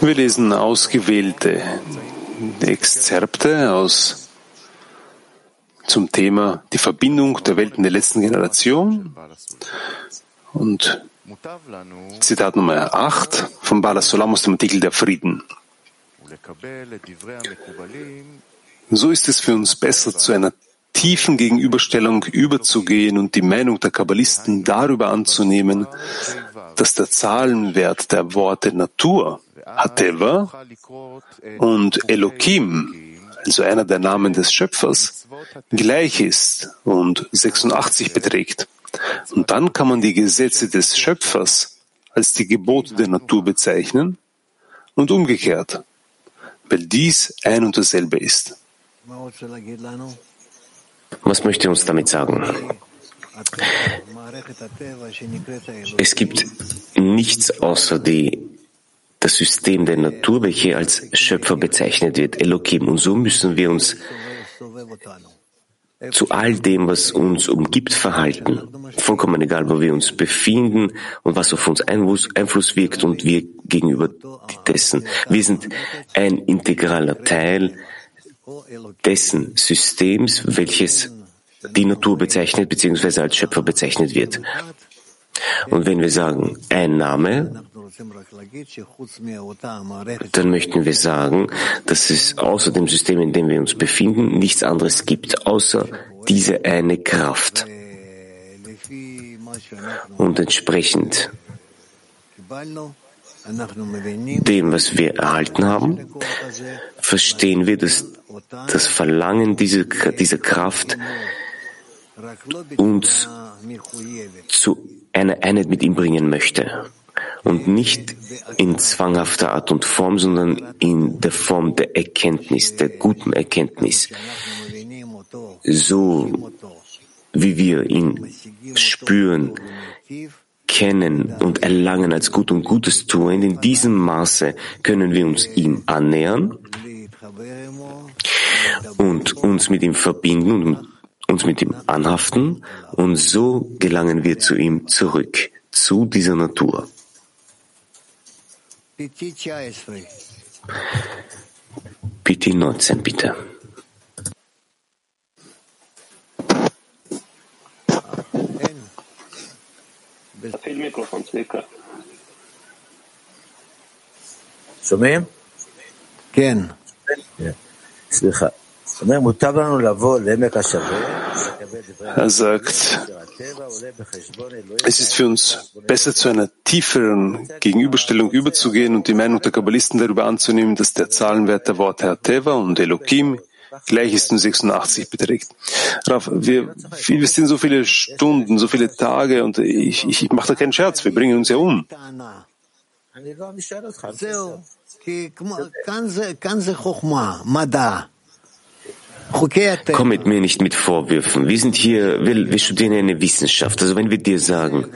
Wir lesen ausgewählte Exzerpte aus zum Thema die Verbindung der Welten der letzten Generation und Zitat Nummer 8 von Bala Solam aus dem Artikel der Frieden. So ist es für uns besser, zu einer tiefen Gegenüberstellung überzugehen und die Meinung der Kabbalisten darüber anzunehmen, dass der Zahlenwert der Worte Natur, Hateva, und Elohim, also einer der Namen des Schöpfers, gleich ist und 86 beträgt. Und dann kann man die Gesetze des Schöpfers als die Gebote der Natur bezeichnen und umgekehrt, weil dies ein und dasselbe ist. Was möchte uns damit sagen? Es gibt nichts außer die, das System der Natur, welche als Schöpfer bezeichnet wird, Elohim. Und so müssen wir uns zu all dem, was uns umgibt, verhalten. Vollkommen egal, wo wir uns befinden und was auf uns Einfluss wirkt und wir gegenüber dessen. Wir sind ein integraler Teil dessen Systems, welches die Natur bezeichnet bzw. als Schöpfer bezeichnet wird. Und wenn wir sagen, ein Name, dann möchten wir sagen, dass es außer dem System, in dem wir uns befinden, nichts anderes gibt, außer diese eine Kraft. Und entsprechend dem, was wir erhalten haben, verstehen wir, dass das Verlangen dieser, dieser Kraft uns zu einer Einheit mit ihm bringen möchte. Und nicht in zwanghafter Art und Form, sondern in der Form der Erkenntnis, der guten Erkenntnis. So wie wir ihn spüren, kennen und erlangen als gut und Gutes tun, in diesem Maße können wir uns ihm annähern und uns mit ihm verbinden und uns mit ihm anhaften und so gelangen wir zu ihm zurück, zu dieser Natur. Bitte 19, bitte. שומעים? כן. סליחה. er sagt, es ist für uns besser, zu einer tieferen Gegenüberstellung überzugehen und die Meinung der Kabbalisten darüber anzunehmen, dass der Zahlenwert der Worte Hateva und Elohim gleich ist und 86 beträgt. Raf, wir investieren so viele Stunden, so viele Tage und ich, ich, ich mache da keinen Scherz, wir bringen uns ja um. Komm mit mir nicht mit Vorwürfen. Wir sind hier, wir, wir studieren eine Wissenschaft. Also wenn wir dir sagen,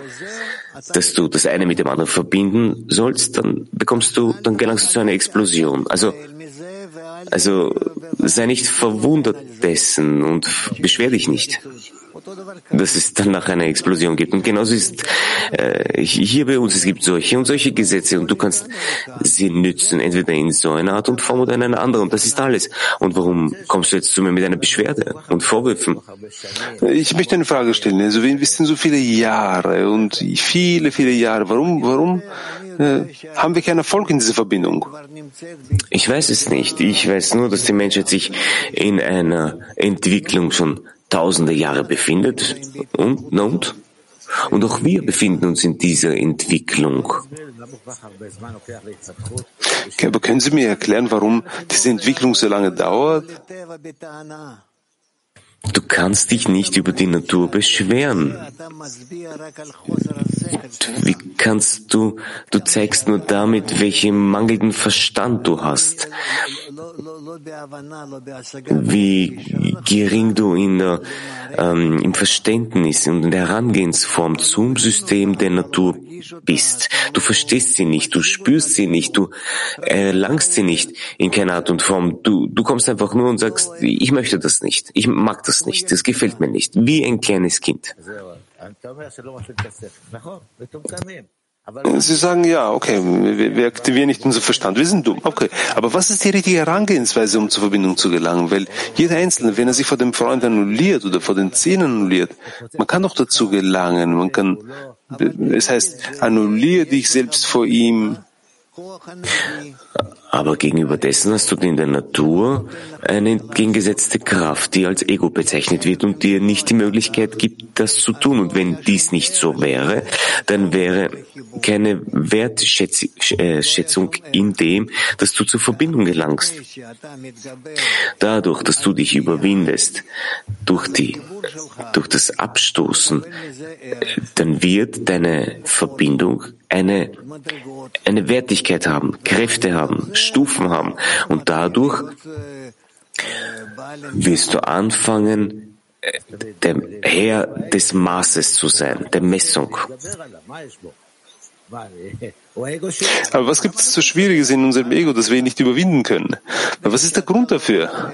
dass du das eine mit dem anderen verbinden sollst, dann bekommst du, dann gelangst du zu einer Explosion. Also, also sei nicht verwundert dessen und beschwer dich nicht dass es danach eine Explosion gibt. Und genauso ist äh, hier bei uns, es gibt solche und solche Gesetze und du kannst sie nützen, entweder in so einer Art und Form oder in einer anderen. Und das ist alles. Und warum kommst du jetzt zu mir mit einer Beschwerde und Vorwürfen? Ich möchte eine Frage stellen. Also wir investieren so viele Jahre und viele, viele Jahre. Warum, warum äh, haben wir keinen Erfolg in dieser Verbindung? Ich weiß es nicht. Ich weiß nur, dass die Menschheit sich in einer Entwicklung schon tausende Jahre befindet und, und, und auch wir befinden uns in dieser Entwicklung. Okay, aber können Sie mir erklären, warum diese Entwicklung so lange dauert? Du kannst dich nicht über die Natur beschweren. Wie kannst du, du zeigst nur damit, welchen mangelnden Verstand du hast. Wie gering du in der, ähm, im Verständnis und in der Herangehensform zum System der Natur bist. Du verstehst sie nicht, du spürst sie nicht, du erlangst sie nicht in keiner Art und Form. Du, du kommst einfach nur und sagst, ich möchte das nicht, ich mag das nicht, das gefällt mir nicht, wie ein kleines Kind. Sie sagen, ja, okay, wir, wir aktivieren nicht unseren Verstand, wir sind dumm. Okay, aber was ist die richtige Herangehensweise, um zur Verbindung zu gelangen? Weil jeder Einzelne, wenn er sich vor dem Freund annulliert oder vor den Zähnen annulliert, man kann doch dazu gelangen. Man kann, es heißt, annulliere dich selbst vor ihm, aber gegenüber dessen hast du in der Natur eine entgegengesetzte Kraft, die als Ego bezeichnet wird und dir nicht die Möglichkeit gibt, das zu tun. Und wenn dies nicht so wäre, dann wäre keine Wertschätzung in dem, dass du zur Verbindung gelangst. Dadurch, dass du dich überwindest, durch die, durch das Abstoßen, dann wird deine Verbindung eine, eine Wertigkeit haben, Kräfte haben, Stufen haben. Und dadurch wirst du anfangen, der Herr des Maßes zu sein, der Messung. Aber was gibt es so Schwieriges in unserem Ego, das wir nicht überwinden können? Was ist der Grund dafür?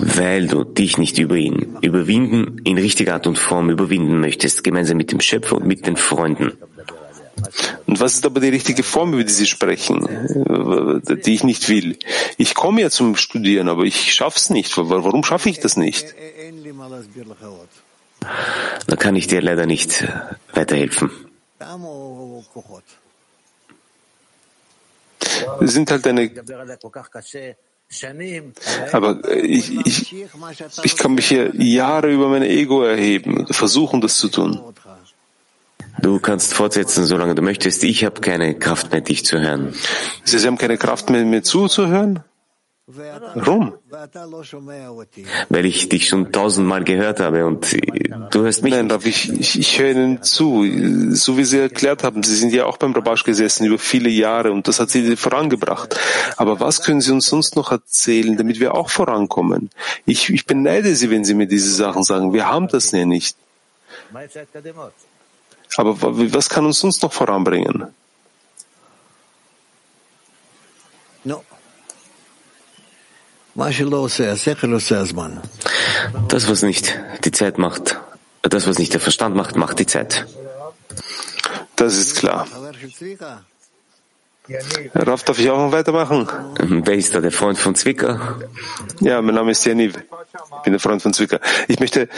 Weil du dich nicht über ihn überwinden, in richtiger Art und Form überwinden möchtest, gemeinsam mit dem Schöpfer und mit den Freunden. Und was ist aber die richtige Form, über die Sie sprechen, die ich nicht will? Ich komme ja zum Studieren, aber ich schaffe es nicht. Warum schaffe ich das nicht? Da kann ich dir leider nicht weiterhelfen. Sie sind halt eine aber ich, ich, ich kann mich hier Jahre über mein Ego erheben, versuchen das zu tun. Du kannst fortsetzen, solange du möchtest. Ich habe keine Kraft mehr, dich zu hören. Sie haben keine Kraft mehr, mir zuzuhören? Warum? Weil ich dich schon tausendmal gehört habe und du hörst mich. Nein, Rav, ich, ich, ich höre Ihnen zu. So wie Sie erklärt haben, Sie sind ja auch beim Rabash gesessen über viele Jahre und das hat Sie vorangebracht. Aber was können Sie uns sonst noch erzählen, damit wir auch vorankommen? Ich, ich beneide Sie, wenn Sie mir diese Sachen sagen. Wir haben das ja nicht. Aber was kann uns sonst noch voranbringen? No. Das, was nicht die Zeit macht, das, was nicht der Verstand macht, macht die Zeit. Das ist klar. Raff, darf ich auch noch weitermachen? Wer ist da, der Freund von Zwicker? Ja, mein Name ist Janiv. Ich bin der Freund von Zwicker. Ich möchte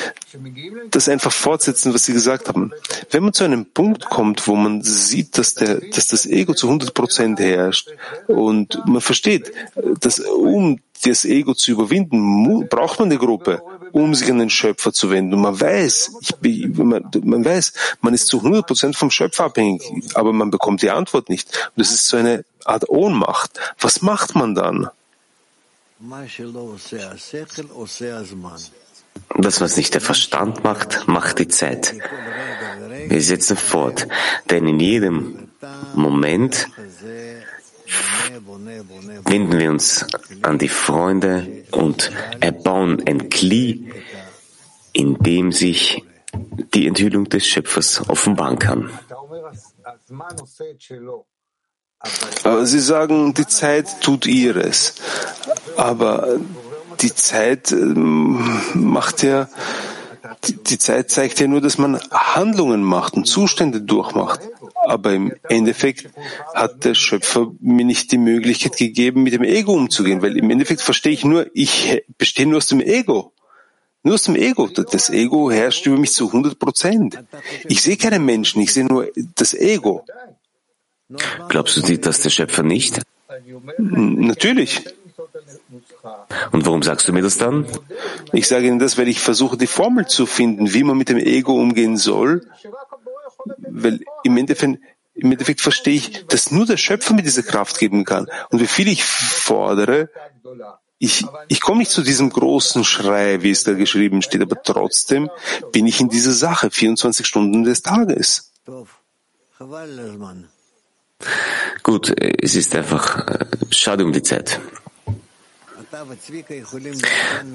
das einfach fortsetzen, was Sie gesagt haben. Wenn man zu einem Punkt kommt, wo man sieht, dass, der, dass das Ego zu 100 Prozent herrscht und man versteht, dass um das Ego zu überwinden, braucht man eine Gruppe, um sich an den Schöpfer zu wenden. Und man weiß, ich, man, man weiß, man ist zu 100 Prozent vom Schöpfer abhängig, aber man bekommt die Antwort nicht. Und das ist so eine Art Ohnmacht. Was macht man dann? Das, was nicht der Verstand macht, macht die Zeit. Wir setzen fort, denn in jedem Moment wenden wir uns an die Freunde und erbauen ein Kli, in dem sich die Enthüllung des Schöpfers offenbaren kann. Sie sagen, die Zeit tut ihres, aber die Zeit ähm, macht ja, die Zeit zeigt ja nur, dass man Handlungen macht und Zustände durchmacht. Aber im Endeffekt hat der Schöpfer mir nicht die Möglichkeit gegeben, mit dem Ego umzugehen, weil im Endeffekt verstehe ich nur, ich bestehe nur aus dem Ego. Nur aus dem Ego. Das Ego herrscht über mich zu 100 Prozent. Ich sehe keinen Menschen, ich sehe nur das Ego. Glaubst du das der Schöpfer nicht? Natürlich. Und warum sagst du mir das dann? Ich sage Ihnen das, weil ich versuche, die Formel zu finden, wie man mit dem Ego umgehen soll, weil im Endeffekt, im Endeffekt verstehe ich, dass nur der Schöpfer mir diese Kraft geben kann. Und wie viel ich fordere, ich, ich komme nicht zu diesem großen Schrei, wie es da geschrieben steht, aber trotzdem bin ich in dieser Sache 24 Stunden des Tages. Gut, es ist einfach äh, schade um die Zeit.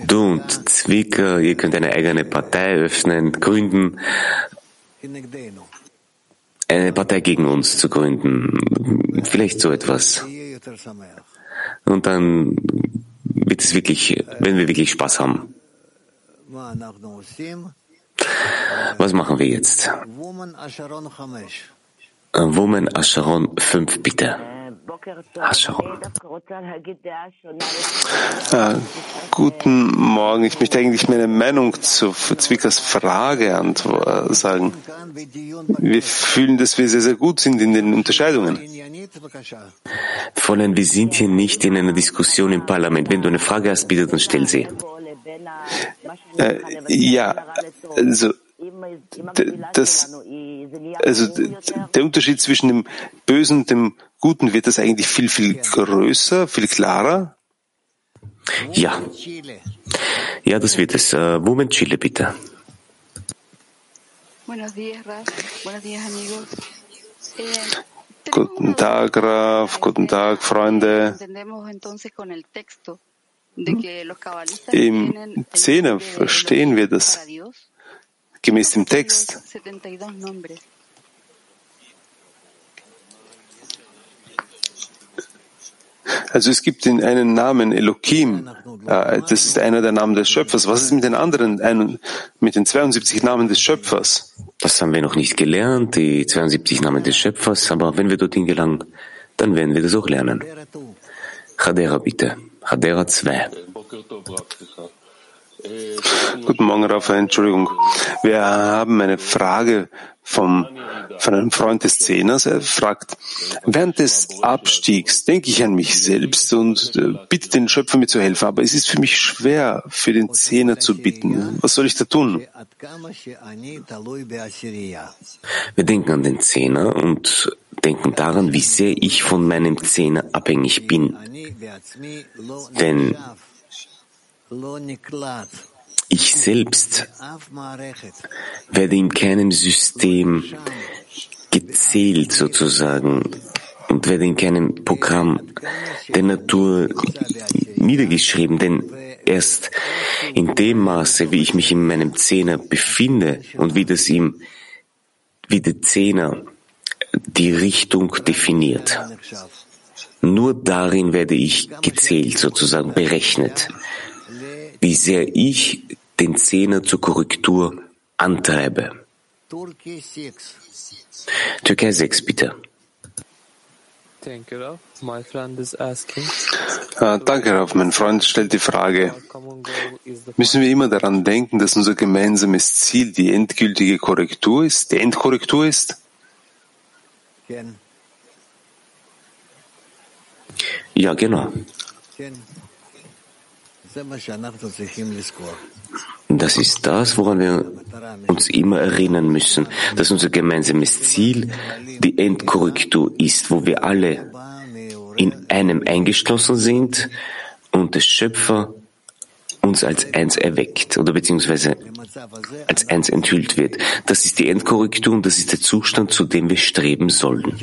Du und Zwicker, ihr könnt eine eigene Partei öffnen, gründen, eine Partei gegen uns zu gründen. Vielleicht so etwas. Und dann wird es wirklich, wenn wir wirklich Spaß haben. Was machen wir jetzt? Woman Asharon 5, bitte. Äh, guten Morgen. Ich möchte eigentlich meine Meinung zu Zwickers Frage sagen. Wir fühlen, dass wir sehr, sehr gut sind in den Unterscheidungen. Fräulein, wir sind hier nicht in einer Diskussion im Parlament. Wenn du eine Frage hast, bitte, dann stell sie. Äh, ja, also das, also der Unterschied zwischen dem Bösen und dem Guten wird das eigentlich viel, viel größer, viel klarer? Ja. Ja, das wird es. Uh, Moment, Chile, bitte. Guten Tag, Raf. Guten Tag, Freunde. Im Zehner verstehen wir das gemäß dem Text. Also es gibt den einen Namen Elohim, äh, das ist einer der Namen des Schöpfers. Was ist mit den anderen, mit den 72 Namen des Schöpfers? Das haben wir noch nicht gelernt, die 72 Namen des Schöpfers, aber wenn wir dorthin gelangen, dann werden wir das auch lernen. Chadera bitte, Chadera 2. Guten Morgen, Raphael. Entschuldigung. Wir haben eine Frage vom, von einem Freund des Zehners. Er fragt, während des Abstiegs denke ich an mich selbst und äh, bitte den Schöpfer mir zu helfen, aber es ist für mich schwer, für den Zehner zu bitten. Was soll ich da tun? Wir denken an den Zehner und denken daran, wie sehr ich von meinem Zehner abhängig bin. Denn ich selbst werde in keinem System gezählt sozusagen und werde in keinem Programm der Natur niedergeschrieben, denn erst in dem Maße, wie ich mich in meinem Zehner befinde und wie das ihm, wie der Zehner die Richtung definiert, nur darin werde ich gezählt, sozusagen berechnet wie sehr ich den Zehner zur Korrektur antreibe. Türkei 6, bitte. Ah, danke, Rav. Mein Freund stellt die Frage, müssen wir immer daran denken, dass unser gemeinsames Ziel die endgültige Korrektur ist, die Endkorrektur ist? Ja, genau. Das ist das, woran wir uns immer erinnern müssen, dass unser gemeinsames Ziel die Endkorrektur ist, wo wir alle in einem eingeschlossen sind und der Schöpfer uns als eins erweckt oder beziehungsweise als eins enthüllt wird. Das ist die Endkorrektur und das ist der Zustand, zu dem wir streben sollen.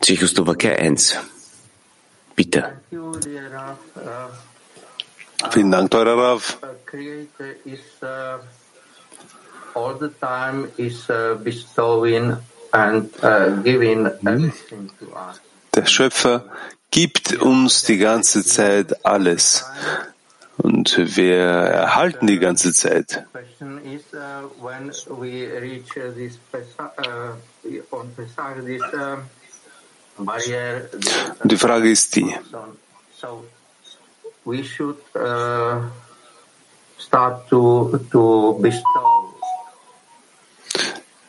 Tschechoslowakei 1. Bitte. Vielen Dank, teurer Rav. All the time is bestowing and giving everything to us. Der Schöpfer gibt uns die ganze Zeit alles und wir erhalten die ganze Zeit. Die Frage ist die, we should start to to bestow.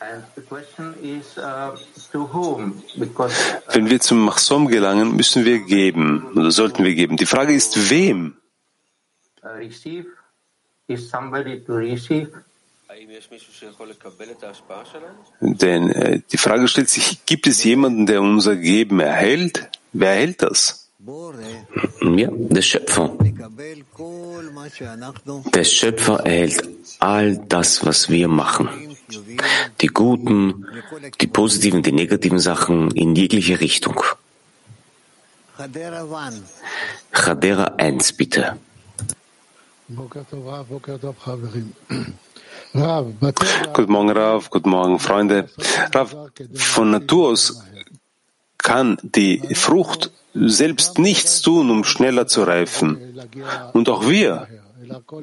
And the question is to whom? Because wenn wir zum Machsom gelangen, müssen wir geben oder sollten wir geben. Die Frage ist, wem? Uh, receive is somebody to receive. Denn äh, die Frage stellt sich, gibt es jemanden, der unser Geben erhält? Wer erhält das? Ja, der Schöpfer. Der Schöpfer erhält all das, was wir machen. Die guten, die positiven, die negativen Sachen in jegliche Richtung. Chadera 1, bitte. Guten Morgen, Rav. Guten Morgen, Freunde. Rav, von Natur aus kann die Frucht selbst nichts tun, um schneller zu reifen. Und auch wir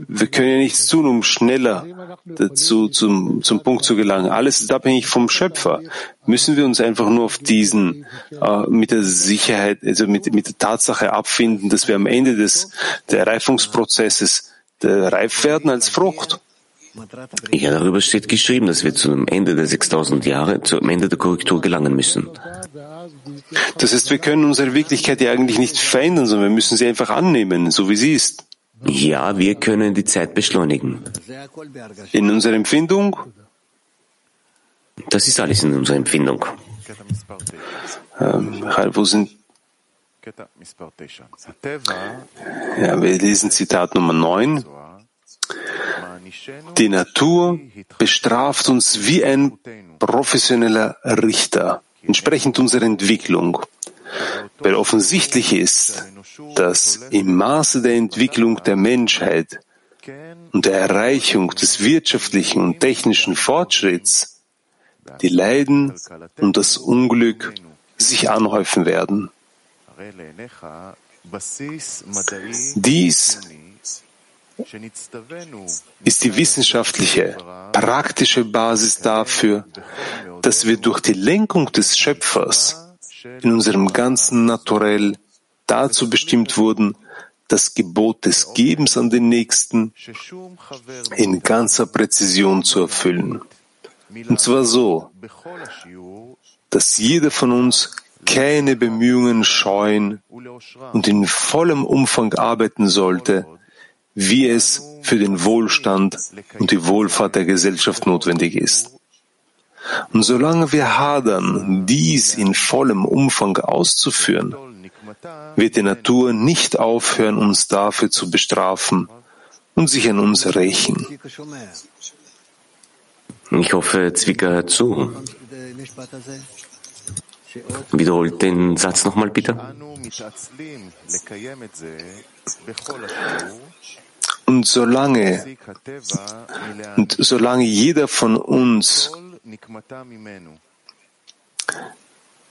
wir können ja nichts tun, um schneller dazu zum, zum Punkt zu gelangen. Alles ist abhängig vom Schöpfer. Müssen wir uns einfach nur auf diesen, äh, mit der Sicherheit, also mit, mit der Tatsache abfinden, dass wir am Ende des der Reifungsprozesses reif werden als Frucht? Ja, darüber steht geschrieben, dass wir zum Ende der 6000 Jahre, zum Ende der Korrektur gelangen müssen. Das heißt, wir können unsere Wirklichkeit ja eigentlich nicht verändern, sondern wir müssen sie einfach annehmen, so wie sie ist. Ja, wir können die Zeit beschleunigen. In unserer Empfindung? Das ist alles in unserer Empfindung. Ähm, wo sind ja, wir lesen Zitat Nummer 9. Die Natur bestraft uns wie ein professioneller Richter, entsprechend unserer Entwicklung. Weil offensichtlich ist, dass im Maße der Entwicklung der Menschheit und der Erreichung des wirtschaftlichen und technischen Fortschritts die Leiden und das Unglück sich anhäufen werden. Dies ist die wissenschaftliche, praktische Basis dafür, dass wir durch die Lenkung des Schöpfers in unserem ganzen Naturell dazu bestimmt wurden, das Gebot des Gebens an den Nächsten in ganzer Präzision zu erfüllen. Und zwar so, dass jeder von uns keine Bemühungen scheuen und in vollem Umfang arbeiten sollte, wie es für den Wohlstand und die Wohlfahrt der Gesellschaft notwendig ist. Und solange wir hadern, dies in vollem Umfang auszuführen, wird die Natur nicht aufhören, uns dafür zu bestrafen und sich an uns rächen. Ich hoffe, Zwicker hört zu. Wiederholt den Satz nochmal bitte. Und solange, und solange jeder von uns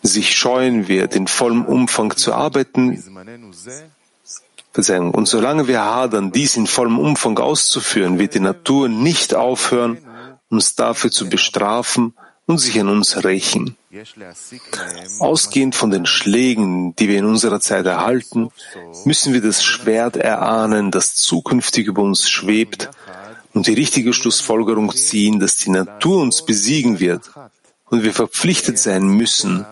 sich scheuen wird, in vollem Umfang zu arbeiten, und solange wir hadern, dies in vollem Umfang auszuführen, wird die Natur nicht aufhören, uns dafür zu bestrafen und sich an uns rächen. Ausgehend von den Schlägen, die wir in unserer Zeit erhalten, müssen wir das Schwert erahnen, das zukünftig über uns schwebt, und die richtige Schlussfolgerung ziehen, dass die Natur uns besiegen wird und wir verpflichtet sein müssen,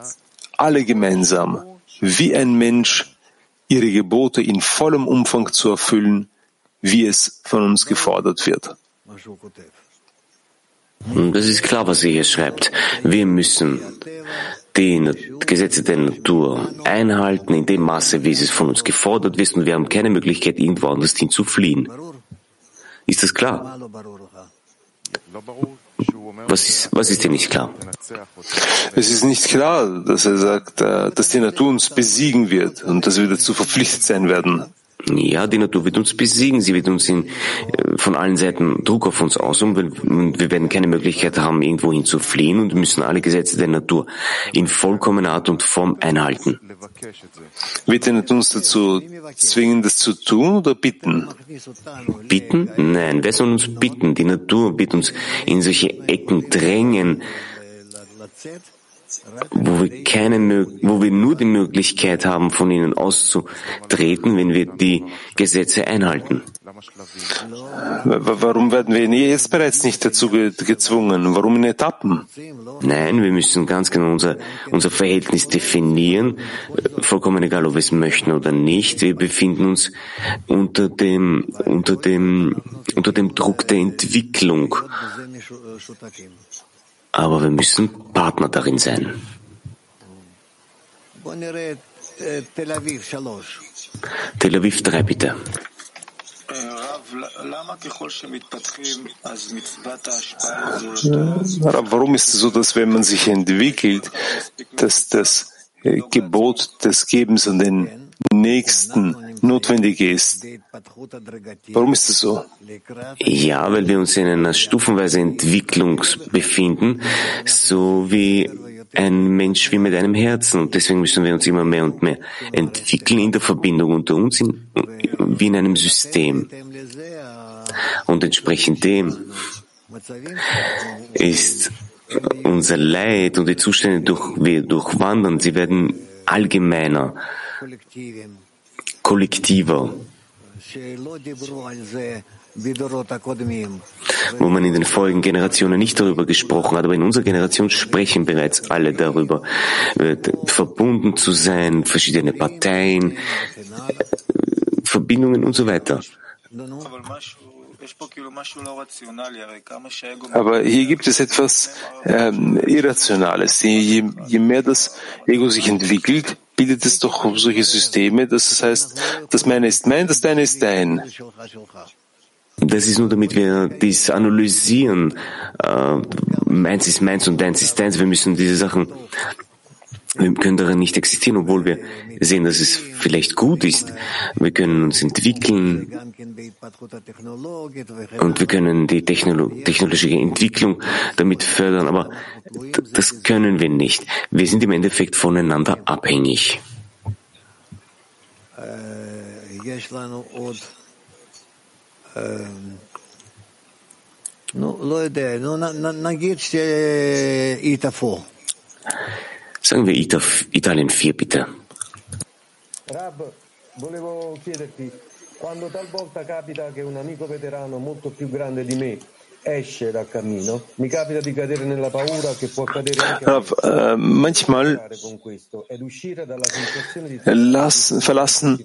alle gemeinsam, wie ein Mensch, ihre Gebote in vollem Umfang zu erfüllen, wie es von uns gefordert wird. Das ist klar, was er hier schreibt. Wir müssen die Gesetze der Natur einhalten in dem Maße, wie es von uns gefordert wird, und wir haben keine Möglichkeit, irgendwo anders hin zu fliehen. Ist das klar? Was ist, was ist dir nicht klar? Es ist nicht klar, dass er sagt, äh, dass die Natur uns besiegen wird und dass wir dazu verpflichtet sein werden. Ja, die Natur wird uns besiegen. Sie wird uns in, äh, von allen Seiten Druck auf uns ausüben. Wir werden keine Möglichkeit haben, irgendwohin zu fliehen und müssen alle Gesetze der Natur in vollkommener Art und Form einhalten. Wird die Natur uns dazu zwingen, das zu tun oder bitten? Bitten? Nein, wer soll uns bitten? Die Natur wird uns in solche Ecken drängen, wo wir, keine, wo wir nur die Möglichkeit haben, von ihnen auszutreten, wenn wir die Gesetze einhalten. Warum werden wir jetzt bereits nicht dazu gezwungen? Warum in Etappen? Nein, wir müssen ganz genau unser, unser Verhältnis definieren, vollkommen egal, ob wir es möchten oder nicht. Wir befinden uns unter dem, unter dem, unter dem Druck der Entwicklung. Aber wir müssen Partner darin sein. Tel Aviv 3, bitte. Warum ist es so, dass wenn man sich entwickelt, dass das Gebot des Gebens an den Nächsten notwendig ist. Warum ist es so? Ja, weil wir uns in einer stufenweise Entwicklung befinden, so wie ein Mensch wie mit einem Herzen. Und deswegen müssen wir uns immer mehr und mehr entwickeln in der Verbindung unter uns, in, wie in einem System. Und entsprechend dem ist unser Leid und die Zustände, durch wir durchwandern, sie werden allgemeiner, kollektiver wo man in den vorigen Generationen nicht darüber gesprochen hat, aber in unserer Generation sprechen bereits alle darüber, verbunden zu sein, verschiedene Parteien, Verbindungen und so weiter. Aber hier gibt es etwas ähm, Irrationales. Je, je mehr das Ego sich entwickelt, bildet es doch solche Systeme, dass es heißt, das meine ist mein, das deine ist dein. Das ist nur, damit wir dies analysieren. Äh, meins ist meins und deins ist deins. Wir müssen diese Sachen, wir können darin nicht existieren, obwohl wir sehen, dass es vielleicht gut ist. Wir können uns entwickeln und wir können die Technolo technologische Entwicklung damit fördern, aber das können wir nicht. Wir sind im Endeffekt voneinander abhängig. Sagen wir Italien 4, bitte. Rab, volevo chiederti, quando talvolta capita che un amico veterano molto più grande di me esce dal cammino, mi capita di cadere nella paura che può accadere anche Rav, äh, manchmal lassen, verlassen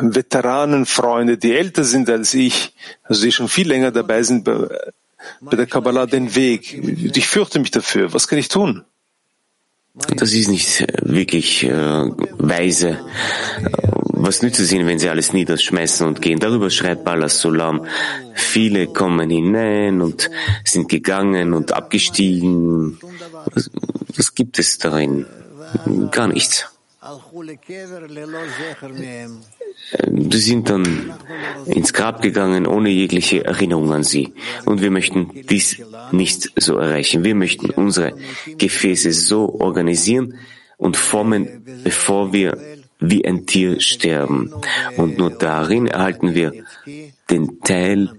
Veteranenfreunde, die älter sind als ich, also die schon viel länger dabei sind bei, bei der Kabbalah, den Weg. Ich fürchte mich dafür. Was kann ich tun? Das ist nicht wirklich äh, weise. Was nützt es ihnen, wenn sie alles niederschmeißen und gehen? Darüber schreibt Balas Sulam. Viele kommen hinein und sind gegangen und abgestiegen. Was, was gibt es darin? Gar nichts. Sie sind dann ins Grab gegangen ohne jegliche Erinnerung an sie. Und wir möchten dies nicht so erreichen. Wir möchten unsere Gefäße so organisieren und formen, bevor wir wie ein Tier sterben. Und nur darin erhalten wir den Teil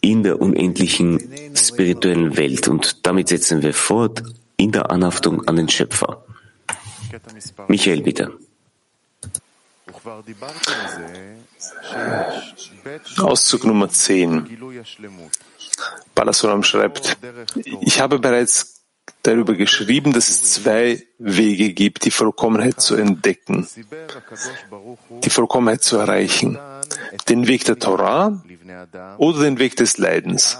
in der unendlichen spirituellen Welt. Und damit setzen wir fort in der Anhaftung an den Schöpfer. Michael, bitte. Auszug Nummer 10. Balasuram schreibt, ich habe bereits darüber geschrieben, dass es zwei Wege gibt, die Vollkommenheit zu entdecken, die Vollkommenheit zu erreichen. Den Weg der Torah oder den Weg des Leidens.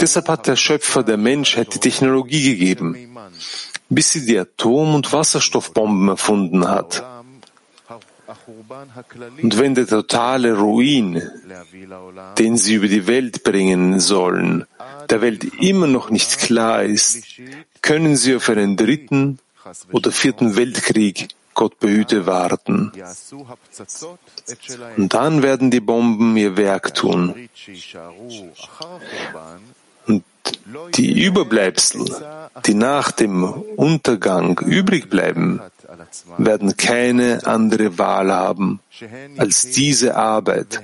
Deshalb hat der Schöpfer der Menschheit die Technologie gegeben, bis sie die Atom- und Wasserstoffbomben erfunden hat. Und wenn der totale Ruin, den sie über die Welt bringen sollen, der Welt immer noch nicht klar ist, können sie auf einen dritten oder vierten Weltkrieg, Gott behüte, warten. Und dann werden die Bomben ihr Werk tun. Die Überbleibsel, die nach dem Untergang übrig bleiben, werden keine andere Wahl haben, als diese Arbeit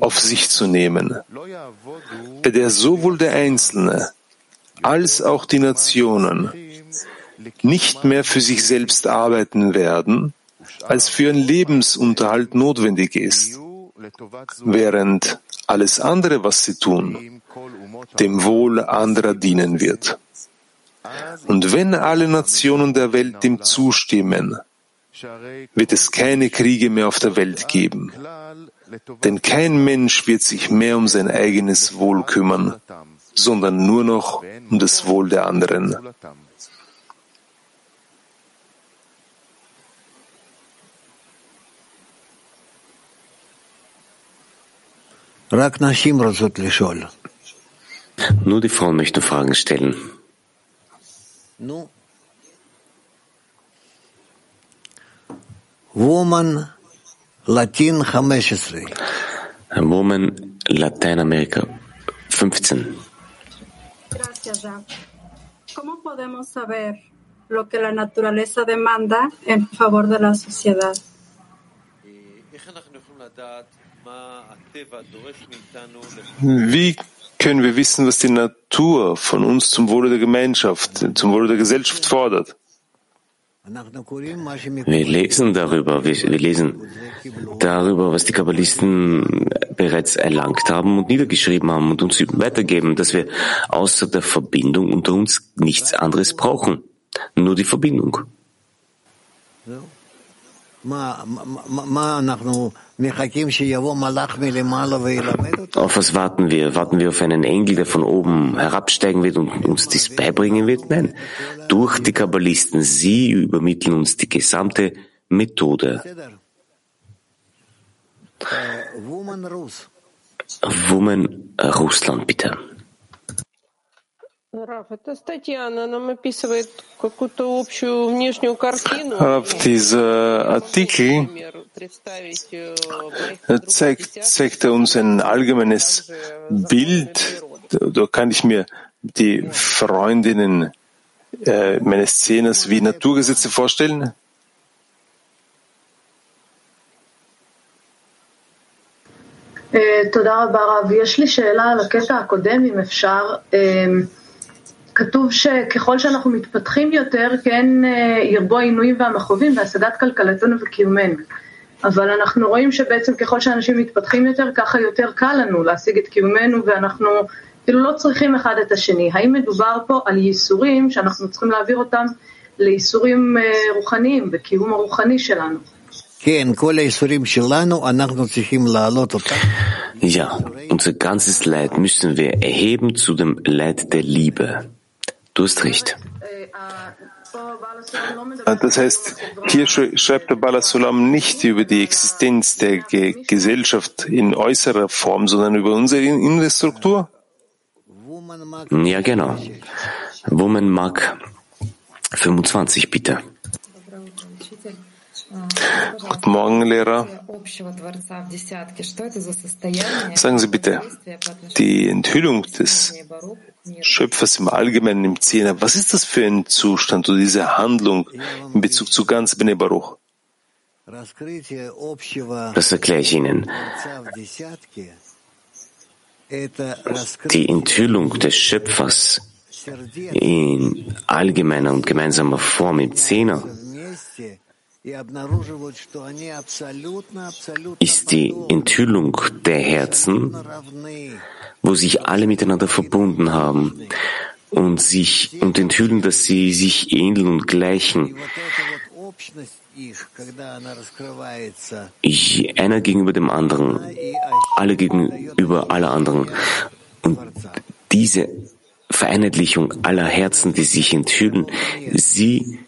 auf sich zu nehmen, bei der sowohl der Einzelne als auch die Nationen nicht mehr für sich selbst arbeiten werden, als für ihren Lebensunterhalt notwendig ist, während alles andere, was sie tun, dem Wohl anderer dienen wird. Und wenn alle Nationen der Welt dem zustimmen, wird es keine Kriege mehr auf der Welt geben. Denn kein Mensch wird sich mehr um sein eigenes Wohl kümmern, sondern nur noch um das Wohl der anderen. Nur die Frauen möchten Fragen stellen. Woman Latin 15. Woman Lateinamerika 15. Gracias. ¿Cómo podemos saber lo que la naturaleza demanda en favor de la sociedad? Wie können wir wissen, was die Natur von uns zum Wohle der Gemeinschaft, zum Wohle der Gesellschaft fordert? Wir lesen darüber, wir, wir lesen darüber, was die Kabbalisten bereits erlangt haben und niedergeschrieben haben und uns weitergeben, dass wir außer der Verbindung unter uns nichts anderes brauchen. Nur die Verbindung. Auf was warten wir? Warten wir auf einen Engel, der von oben herabsteigen wird und uns dies beibringen wird? Nein. Durch die Kabbalisten. Sie übermitteln uns die gesamte Methode. Woman Russland, bitte. Auf dieser Artikel zeigt, zeigt er uns ein allgemeines Bild. Da kann ich mir die Freundinnen äh, meines Zehners wie Naturgesetze vorstellen. תודה רבה רב. יש לי שאלה על הקטע הקודם, אם אפשר. כתוב שככל שאנחנו מתפתחים יותר, כן ירבו העינויים והמכאובים בהשגת כלכלתנו וקיומנו. אבל אנחנו רואים שבעצם ככל שאנשים מתפתחים יותר, ככה יותר קל לנו להשיג את קיומנו, ואנחנו כאילו לא צריכים אחד את השני. האם מדובר פה על ייסורים שאנחנו צריכים להעביר אותם לייסורים רוחניים, בקיום הרוחני שלנו? כן, כל הייסורים שלנו, אנחנו צריכים להעלות אותם. Ja, unser ganzes Leid müssen wir erheben zu dem Leid der Liebe. Du hast recht. Das heißt, hier schreibt der Balasulam nicht über die Existenz der Ge Gesellschaft in äußerer Form, sondern über unsere innere Struktur. Ja, genau. Woman Mark 25, bitte. Guten Morgen, Lehrer. Sagen Sie bitte, die Enthüllung des Schöpfers im Allgemeinen im Zehner, was ist das für ein Zustand oder diese Handlung in Bezug zu ganz Bnei Baruch? Das erkläre ich Ihnen. Die Enthüllung des Schöpfers in allgemeiner und gemeinsamer Form im Zehner ist die Enthüllung der Herzen, wo sich alle miteinander verbunden haben und sich und enthüllen, dass sie sich ähneln und gleichen. Einer gegenüber dem anderen, alle gegenüber aller anderen. Und diese Vereinheitlichung aller Herzen, die sich enthüllen, sie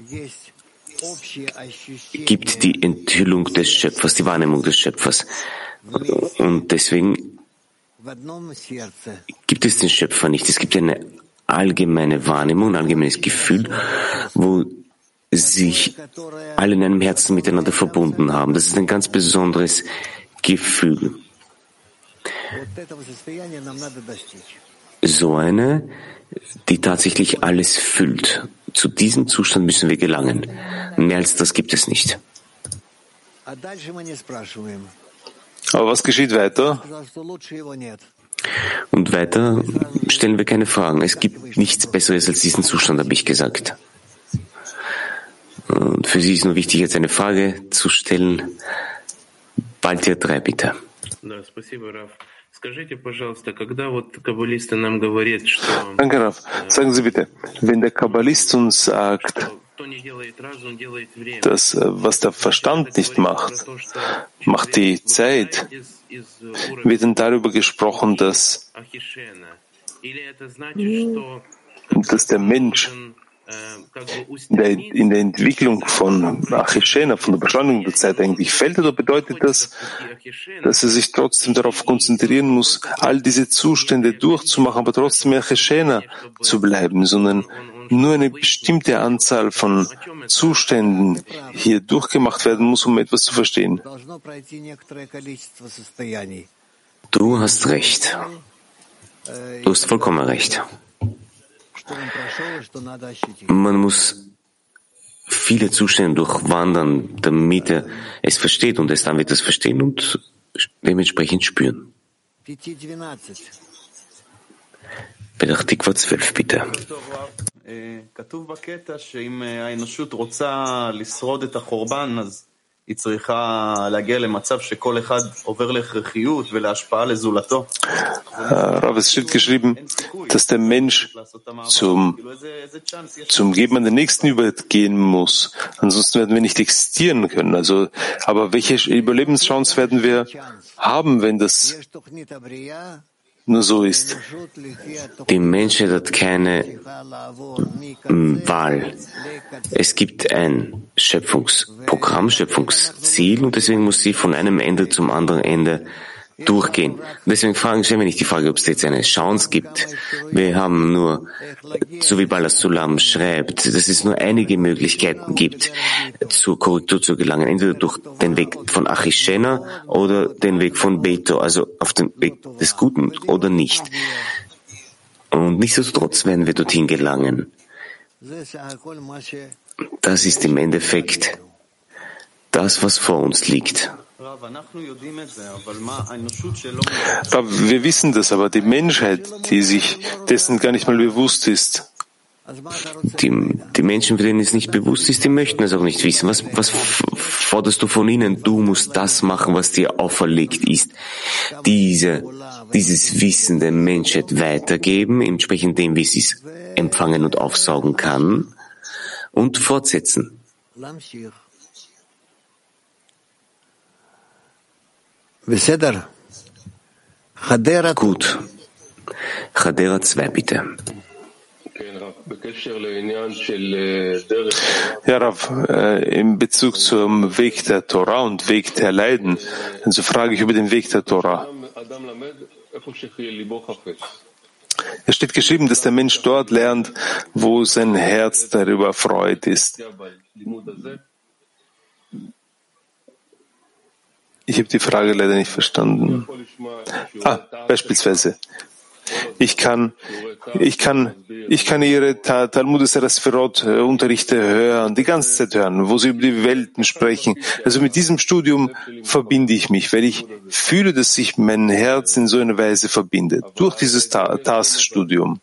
gibt die Enthüllung des Schöpfers, die Wahrnehmung des Schöpfers. Und deswegen gibt es den Schöpfer nicht. Es gibt eine allgemeine Wahrnehmung, ein allgemeines Gefühl, wo sich alle in einem Herzen miteinander verbunden haben. Das ist ein ganz besonderes Gefühl. So eine, die tatsächlich alles füllt. Zu diesem Zustand müssen wir gelangen. Mehr als das gibt es nicht. Aber was geschieht weiter? Und weiter stellen wir keine Fragen. Es gibt nichts Besseres als diesen Zustand, habe ich gesagt. Und für Sie ist nur wichtig, jetzt eine Frage zu stellen. Bald hier drei, bitte. Danke, Rav. Sagen Sie bitte, wenn der Kabbalist uns sagt, dass was der Verstand nicht macht, macht die Zeit, wird dann darüber gesprochen, dass, dass der Mensch in der Entwicklung von Achishena, von der Beschleunigung der Zeit eigentlich fällt, oder bedeutet das, dass er sich trotzdem darauf konzentrieren muss, all diese Zustände durchzumachen, aber trotzdem Achishena zu bleiben, sondern nur eine bestimmte Anzahl von Zuständen hier durchgemacht werden muss, um etwas zu verstehen? Du hast recht. Du hast vollkommen recht. Man muss viele Zustände durchwandern, damit er es versteht und es dann wird es verstehen und dementsprechend spüren. Petach Tikva 12, bitte. כתוב בקטע שאם האנושות רוצה לשרוד את החורבן, אז Rav, es steht geschrieben, dass der Mensch zum, zum Geben an den Nächsten übergehen muss. Ansonsten werden wir nicht existieren können. Also, aber welche Überlebenschance werden wir haben, wenn das nur so ist? Die Menschheit hat keine Wahl. Es gibt ein Schöpfungsprogramm, Schöpfungsziel und deswegen muss sie von einem Ende zum anderen Ende durchgehen. Deswegen fragen, stellen wir nicht die Frage, ob es jetzt eine Chance gibt. Wir haben nur, so wie Balas Sulam schreibt, dass es nur einige Möglichkeiten gibt, zur Korrektur zu gelangen. Entweder durch den Weg von Achishena oder den Weg von Beto, also auf den Weg des Guten oder nicht. Und nichtsdestotrotz werden wir dorthin gelangen. Das ist im Endeffekt das, was vor uns liegt. Wir wissen das, aber die Menschheit, die sich dessen gar nicht mal bewusst ist, die, die Menschen, für denen es nicht bewusst ist, die möchten es auch nicht wissen. Was, was forderst du von ihnen? Du musst das machen, was dir auferlegt ist. Diese, dieses Wissen der Menschheit weitergeben, entsprechend dem, wie sie es empfangen und aufsaugen kann, und fortsetzen. Gut. Chadera 2, bitte. Ja, Rav, äh, in Bezug zum Weg der Torah und Weg der Leiden, also frage ich über den Weg der Torah. Es steht geschrieben, dass der Mensch dort lernt, wo sein Herz darüber freut ist. Ich habe die Frage leider nicht verstanden. Ah, beispielsweise. Ich kann, ich kann, ich kann ihre Talmud Serasferot Unterrichte hören, die ganze Zeit hören, wo sie über die Welten sprechen. Also mit diesem Studium verbinde ich mich, weil ich fühle, dass sich mein Herz in so einer Weise verbindet, durch dieses TAS-Studium.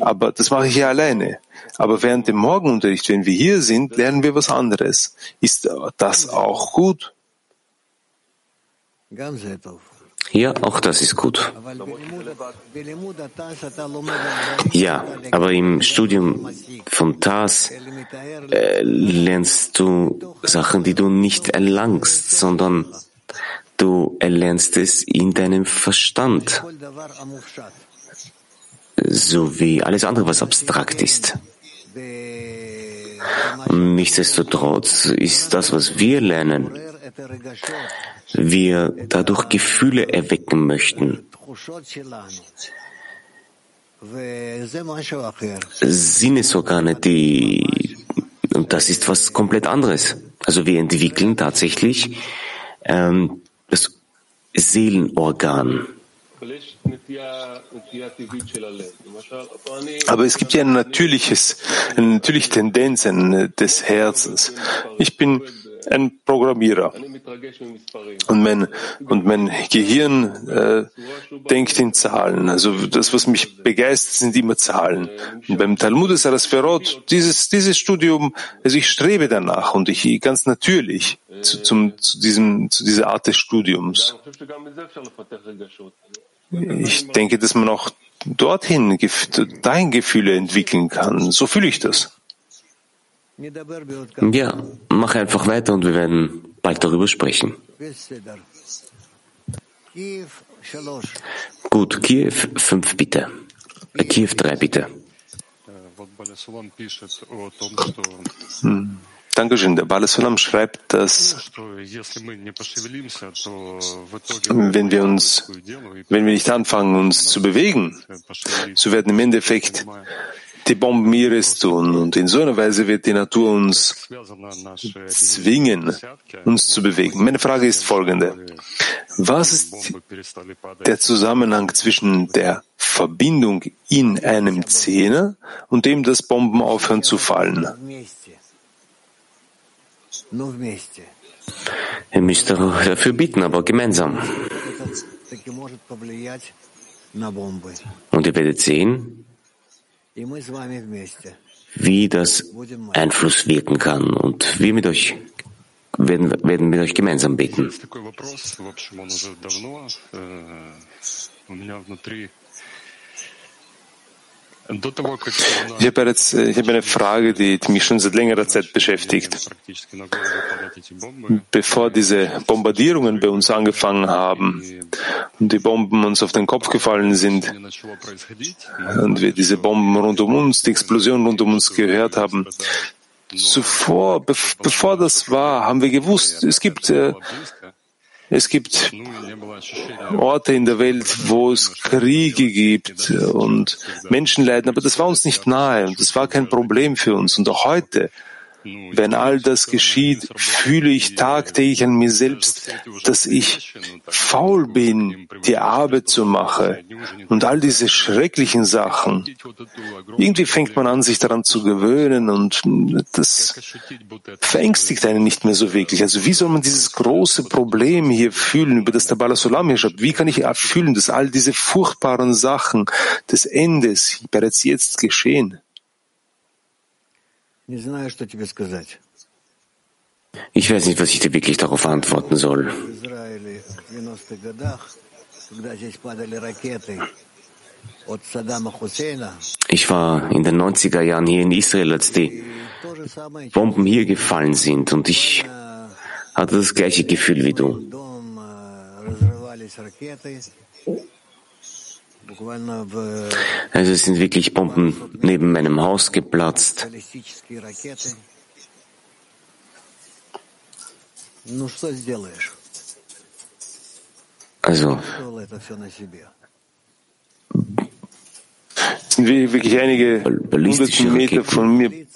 Aber das mache ich ja alleine. Aber während dem Morgenunterricht, wenn wir hier sind, lernen wir was anderes. Ist das auch gut? Ja, auch das ist gut. Ja, aber im Studium von TAS äh, lernst du Sachen, die du nicht erlangst, sondern du erlernst es in deinem Verstand, so wie alles andere, was abstrakt ist. Nichtsdestotrotz ist das, was wir lernen, wir dadurch Gefühle erwecken möchten. Sinnesorgane, die, und das ist was komplett anderes. Also wir entwickeln tatsächlich ähm, das Seelenorgan. Aber es gibt ja ein natürliches, eine natürliche Tendenz des Herzens. Ich bin ein Programmierer. Und mein, und mein Gehirn äh, denkt in Zahlen. Also das, was mich begeistert, sind immer Zahlen. Und beim Talmud des Arasferot, dieses, dieses Studium, also ich strebe danach und ich ganz natürlich zu, zum, zu, diesem, zu dieser Art des Studiums. Ich denke, dass man auch dorthin, dahin Gefühle entwickeln kann. So fühle ich das. Ja, mach einfach weiter und wir werden bald darüber sprechen. Gut, Kiew 5 bitte. Äh, Kiew 3 bitte. Hm. Dankeschön. Der Balasalam schreibt, dass wenn wir uns, wenn wir nicht anfangen, uns zu bewegen, so werden im Endeffekt die Bomben ihres tun. Und in so einer Weise wird die Natur uns zwingen, uns zu bewegen. Meine Frage ist folgende. Was ist der Zusammenhang zwischen der Verbindung in einem Zehner und dem, dass Bomben aufhören zu fallen? Ihr müsst dafür bieten, aber gemeinsam. Und ihr werdet sehen, wie das Einfluss wirken kann. Und wir mit euch werden, werden mit euch gemeinsam beten. Ich habe, jetzt, ich habe eine Frage, die mich schon seit längerer Zeit beschäftigt. Bevor diese Bombardierungen bei uns angefangen haben und die Bomben uns auf den Kopf gefallen sind und wir diese Bomben rund um uns, die Explosion rund um uns gehört haben, zuvor, bevor das war, haben wir gewusst, es gibt äh, es gibt Orte in der Welt, wo es Kriege gibt und Menschen leiden, aber das war uns nicht nahe und das war kein Problem für uns. Und auch heute wenn all das geschieht, fühle ich tagtäglich an mir selbst, dass ich faul bin, die Arbeit zu machen und all diese schrecklichen Sachen. Irgendwie fängt man an, sich daran zu gewöhnen und das verängstigt einen nicht mehr so wirklich. Also wie soll man dieses große Problem hier fühlen, über das der Balasolam hier schreibt? Wie kann ich fühlen, dass all diese furchtbaren Sachen des Endes bereits jetzt geschehen? Ich weiß nicht, was ich dir wirklich darauf antworten soll. Ich war in den 90er Jahren hier in Israel, als die Bomben hier gefallen sind und ich hatte das gleiche Gefühl wie du. Also es sind wirklich Bomben neben meinem Haus geplatzt. Also sind wirklich einige hundert Meter von mir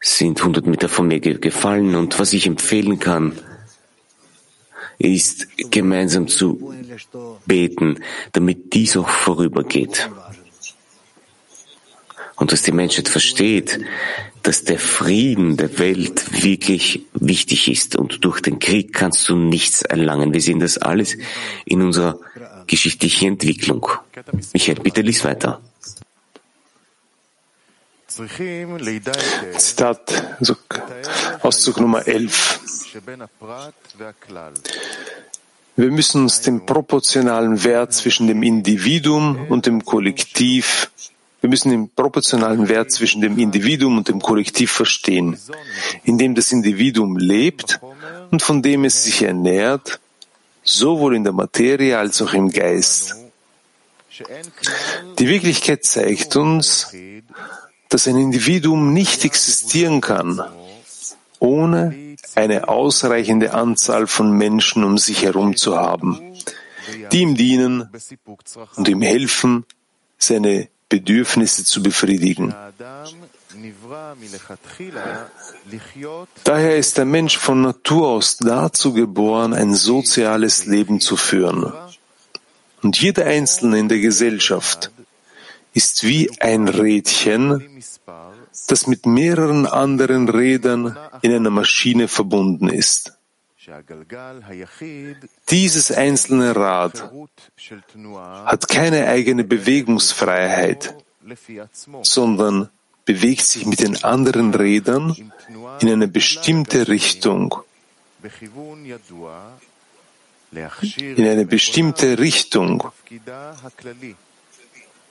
sind hundert Meter von mir gefallen und was ich empfehlen kann, ist, gemeinsam zu beten, damit dies auch vorübergeht. Und dass die Menschheit versteht, dass der Frieden der Welt wirklich wichtig ist. Und durch den Krieg kannst du nichts erlangen. Wir sehen das alles in unserer geschichtlichen Entwicklung. Michael, bitte lies weiter. Zitat, Auszug Nummer 11. Wir müssen uns den proportionalen Wert zwischen dem Individuum und dem Kollektiv, wir müssen den proportionalen Wert zwischen dem Individuum und dem Kollektiv verstehen, in dem das Individuum lebt und von dem es sich ernährt, sowohl in der Materie als auch im Geist. Die Wirklichkeit zeigt uns, dass ein Individuum nicht existieren kann, ohne eine ausreichende Anzahl von Menschen um sich herum zu haben, die ihm dienen und ihm helfen, seine Bedürfnisse zu befriedigen. Daher ist der Mensch von Natur aus dazu geboren, ein soziales Leben zu führen. Und jeder Einzelne in der Gesellschaft ist wie ein Rädchen, das mit mehreren anderen Rädern in einer Maschine verbunden ist. Dieses einzelne Rad hat keine eigene Bewegungsfreiheit, sondern bewegt sich mit den anderen Rädern in eine bestimmte Richtung. In eine bestimmte Richtung,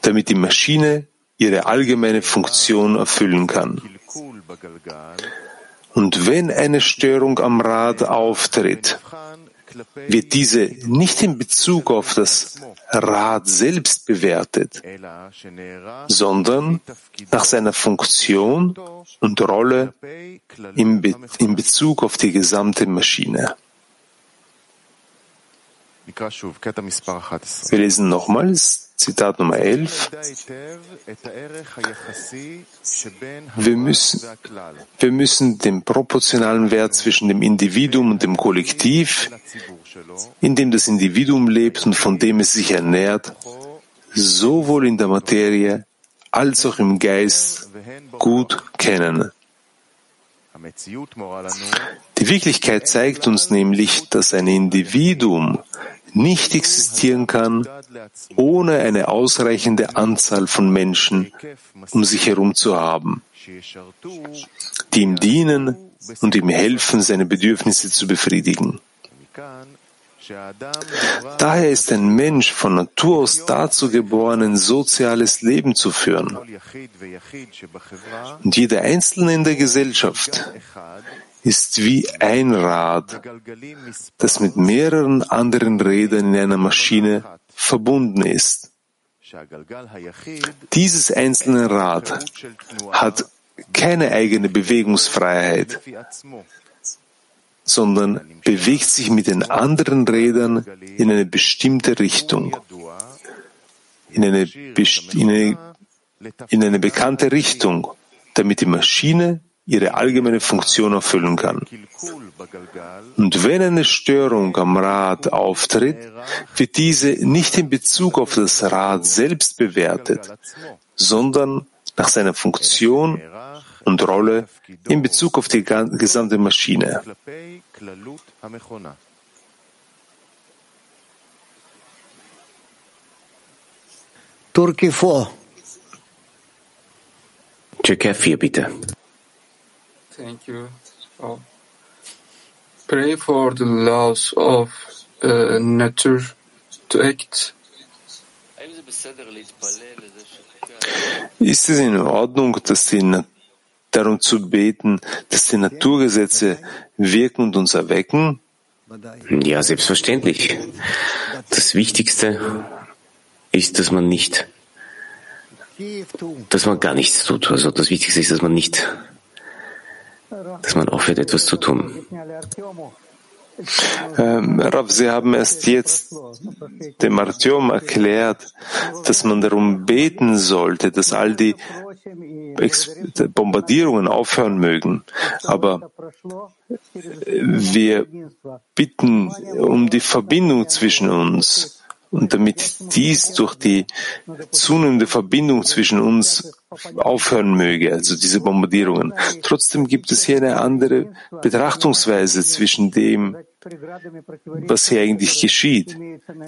damit die Maschine ihre allgemeine Funktion erfüllen kann. Und wenn eine Störung am Rad auftritt, wird diese nicht in Bezug auf das Rad selbst bewertet, sondern nach seiner Funktion und Rolle in, Be in Bezug auf die gesamte Maschine. Wir lesen nochmals Zitat Nummer 11. Wir müssen, wir müssen den proportionalen Wert zwischen dem Individuum und dem Kollektiv, in dem das Individuum lebt und von dem es sich ernährt, sowohl in der Materie als auch im Geist gut kennen. Die Wirklichkeit zeigt uns nämlich, dass ein Individuum nicht existieren kann, ohne eine ausreichende Anzahl von Menschen um sich herum zu haben, die ihm dienen und ihm helfen, seine Bedürfnisse zu befriedigen. Daher ist ein Mensch von Natur aus dazu geboren, ein soziales Leben zu führen. Und jeder Einzelne in der Gesellschaft ist wie ein Rad, das mit mehreren anderen Rädern in einer Maschine verbunden ist. Dieses einzelne Rad hat keine eigene Bewegungsfreiheit, sondern bewegt sich mit den anderen Rädern in eine bestimmte Richtung, in eine, in eine, in eine bekannte Richtung, damit die Maschine ihre allgemeine Funktion erfüllen kann. Und wenn eine Störung am Rad auftritt, wird diese nicht in Bezug auf das Rad selbst bewertet, sondern nach seiner Funktion und Rolle in Bezug auf die gesamte Maschine. Turkey 4. Türkei 4, bitte. Thank you. Oh. Pray for the laws of uh, nature to act. Ist es in Ordnung, dass die, darum zu beten, dass die Naturgesetze wirken und uns erwecken? Ja, selbstverständlich. Das Wichtigste ist, dass man nicht, dass man gar nichts tut. Also das Wichtigste ist, dass man nicht dass man aufhört, etwas zu tun. Ähm, Rav, Sie haben erst jetzt dem Artyom erklärt, dass man darum beten sollte, dass all die Bombardierungen aufhören mögen. Aber wir bitten um die Verbindung zwischen uns. Und damit dies durch die zunehmende Verbindung zwischen uns aufhören möge, also diese Bombardierungen. Trotzdem gibt es hier eine andere Betrachtungsweise zwischen dem, was hier eigentlich geschieht.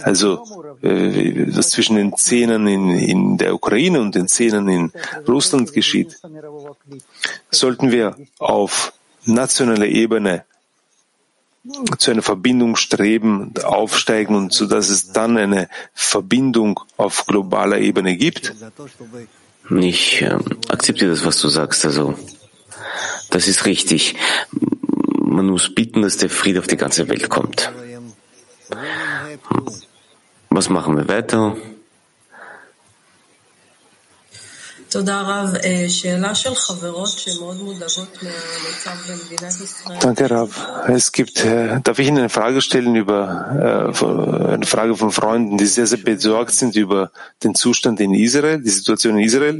Also äh, was zwischen den Szenen in, in der Ukraine und den Szenen in Russland geschieht. Sollten wir auf nationaler Ebene zu einer Verbindung streben, aufsteigen und so dass es dann eine Verbindung auf globaler Ebene gibt? Ich äh, akzeptiere das, was du sagst. Also, das ist richtig. Man muss bitten, dass der Friede auf die ganze Welt kommt. Was machen wir weiter? Danke, Rav. Es gibt, äh, darf ich Ihnen eine Frage stellen über äh, eine Frage von Freunden, die sehr, sehr besorgt sind über den Zustand in Israel, die Situation in Israel?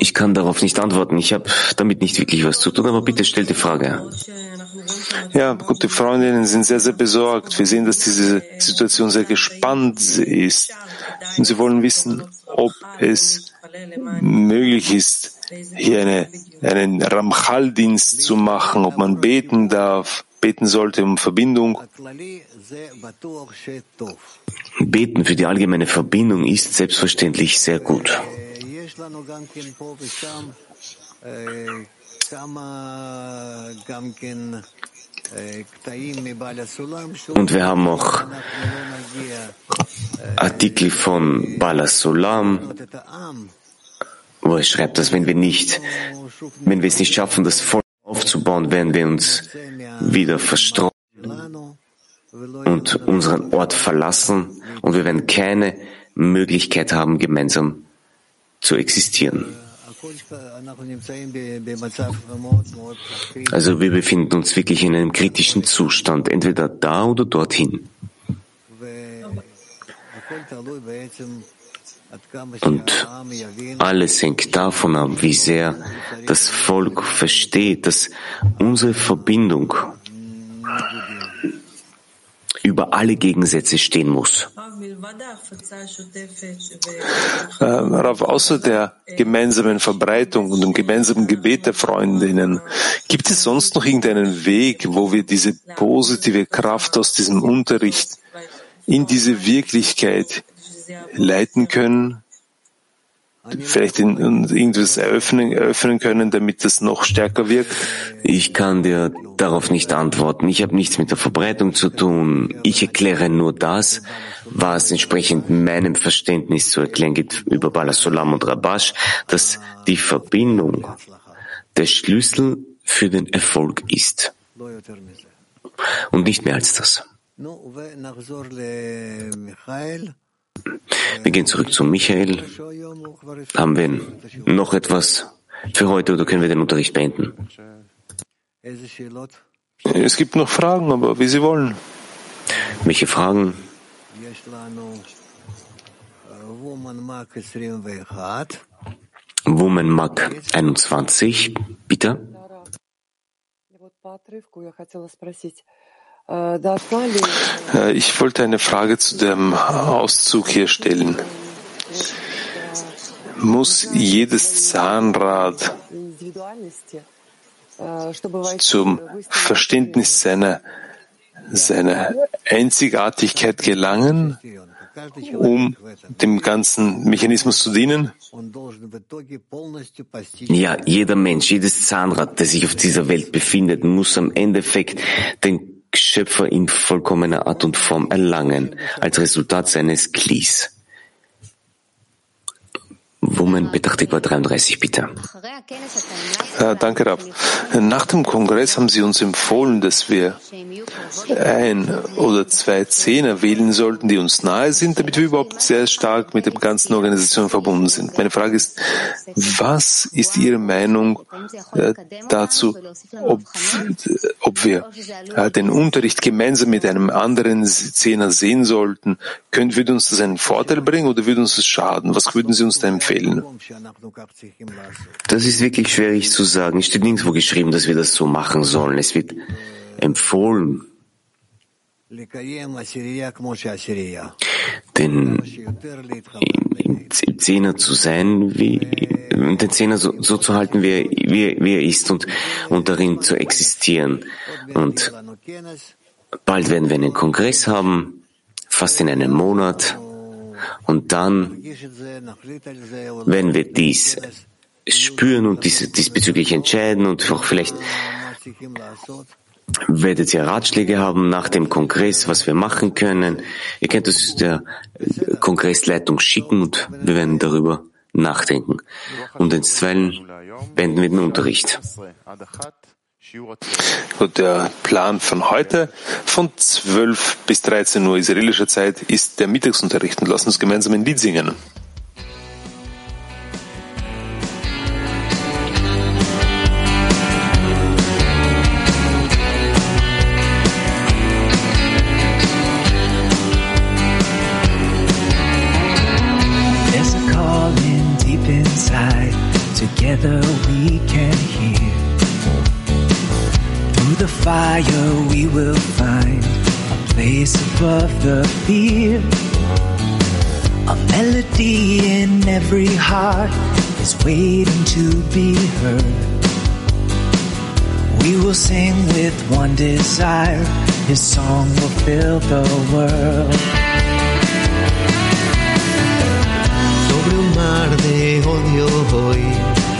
Ich kann darauf nicht antworten. Ich habe damit nicht wirklich was zu tun, aber bitte stell die Frage. Ja, gute Freundinnen sind sehr, sehr besorgt. Wir sehen, dass diese Situation sehr gespannt ist. Und sie wollen wissen, ob es möglich ist, hier eine, einen Ramchal-Dienst zu machen, ob man beten darf, beten sollte um Verbindung. Beten für die allgemeine Verbindung ist selbstverständlich sehr gut. Und wir haben auch Artikel von Bala Sulam, wo er schreibt, dass wenn wir nicht, wenn wir es nicht schaffen, das Volk aufzubauen, werden wir uns wieder verstreuen und unseren Ort verlassen und wir werden keine Möglichkeit haben, gemeinsam zu existieren. Also wir befinden uns wirklich in einem kritischen Zustand, entweder da oder dorthin. Und alles hängt davon ab, wie sehr das Volk versteht, dass unsere Verbindung über alle Gegensätze stehen muss. Äh, Rav, außer der gemeinsamen Verbreitung und dem gemeinsamen Gebet der Freundinnen, gibt es sonst noch irgendeinen Weg, wo wir diese positive Kraft aus diesem Unterricht in diese Wirklichkeit leiten können? Vielleicht in, in irgendwas eröffnen, eröffnen können, damit es noch stärker wirkt? Ich kann dir darauf nicht antworten. Ich habe nichts mit der Verbreitung zu tun. Ich erkläre nur das, was entsprechend meinem Verständnis zu erklären gibt über Balasolam und Rabash, dass die Verbindung der Schlüssel für den Erfolg ist. Und nicht mehr als das. Wir gehen zurück zu Michael. Haben wir noch etwas für heute oder können wir den Unterricht beenden? Es gibt noch Fragen, aber wie Sie wollen. Welche Fragen? Woman Mag 21, bitte. Äh, ich wollte eine Frage zu dem Auszug hier stellen. Muss jedes Zahnrad zum Verständnis seiner, seiner Einzigartigkeit gelangen, um dem ganzen Mechanismus zu dienen? Ja, jeder Mensch, jedes Zahnrad, das sich auf dieser Welt befindet, muss am Endeffekt den Schöpfer in vollkommener Art und Form erlangen, als Resultat seines Klis. Woman Petachtikwa 33, bitte. Äh, danke, Rab. Nach dem Kongress haben Sie uns empfohlen, dass wir ein oder zwei Zehner wählen sollten, die uns nahe sind, damit wir überhaupt sehr stark mit der ganzen Organisation verbunden sind. Meine Frage ist, was ist Ihre Meinung äh, dazu, ob, ob wir äh, den Unterricht gemeinsam mit einem anderen Zehner sehen sollten? Könnt, würde uns das einen Vorteil bringen oder würde uns das schaden? Was würden Sie uns da empfehlen? Das ist wirklich schwierig zu sagen. Es steht nirgendwo geschrieben, dass wir das so machen sollen. Es wird empfohlen. Denn im Zehner zu sein, wie, den Zehner so, so zu halten, wie, wie, wie er ist und, und darin zu existieren. Und bald werden wir einen Kongress haben, fast in einem Monat. Und dann, wenn wir dies spüren und dies, diesbezüglich entscheiden und auch vielleicht werdet ihr Ratschläge haben nach dem Kongress, was wir machen können. Ihr könnt es der Kongressleitung schicken und wir werden darüber nachdenken. Und einstweilen beenden wir den Unterricht. Gut, der Plan von heute von 12 bis 13 Uhr israelischer Zeit ist der Mittagsunterricht und lassen uns gemeinsam ein Lied singen. Together we can hear. Through the fire we will find a place above the fear. A melody in every heart is waiting to be heard. We will sing with one desire, His song will fill the world. Sobre un mar de odio hoy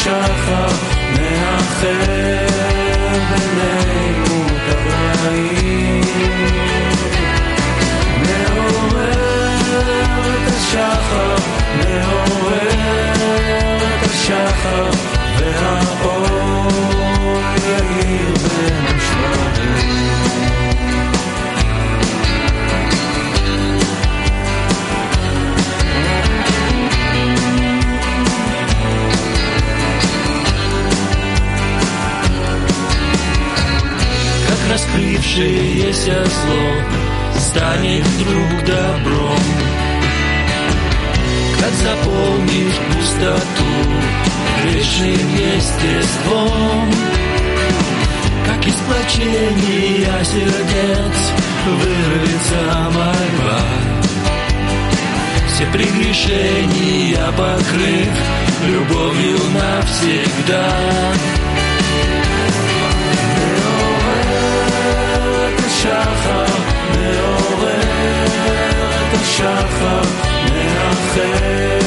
את השחר, מאחר בינינו את הרעים. מעורר את השחר, מעורר את השחר, והאור יאיר בין השברים. случившееся зло станет вдруг добром. Как заполнишь пустоту вечным естеством, как из плачения сердец вырвется мольба. Все прегрешения покрыв любовью навсегда. השחר, מעורר את השחר, מאחר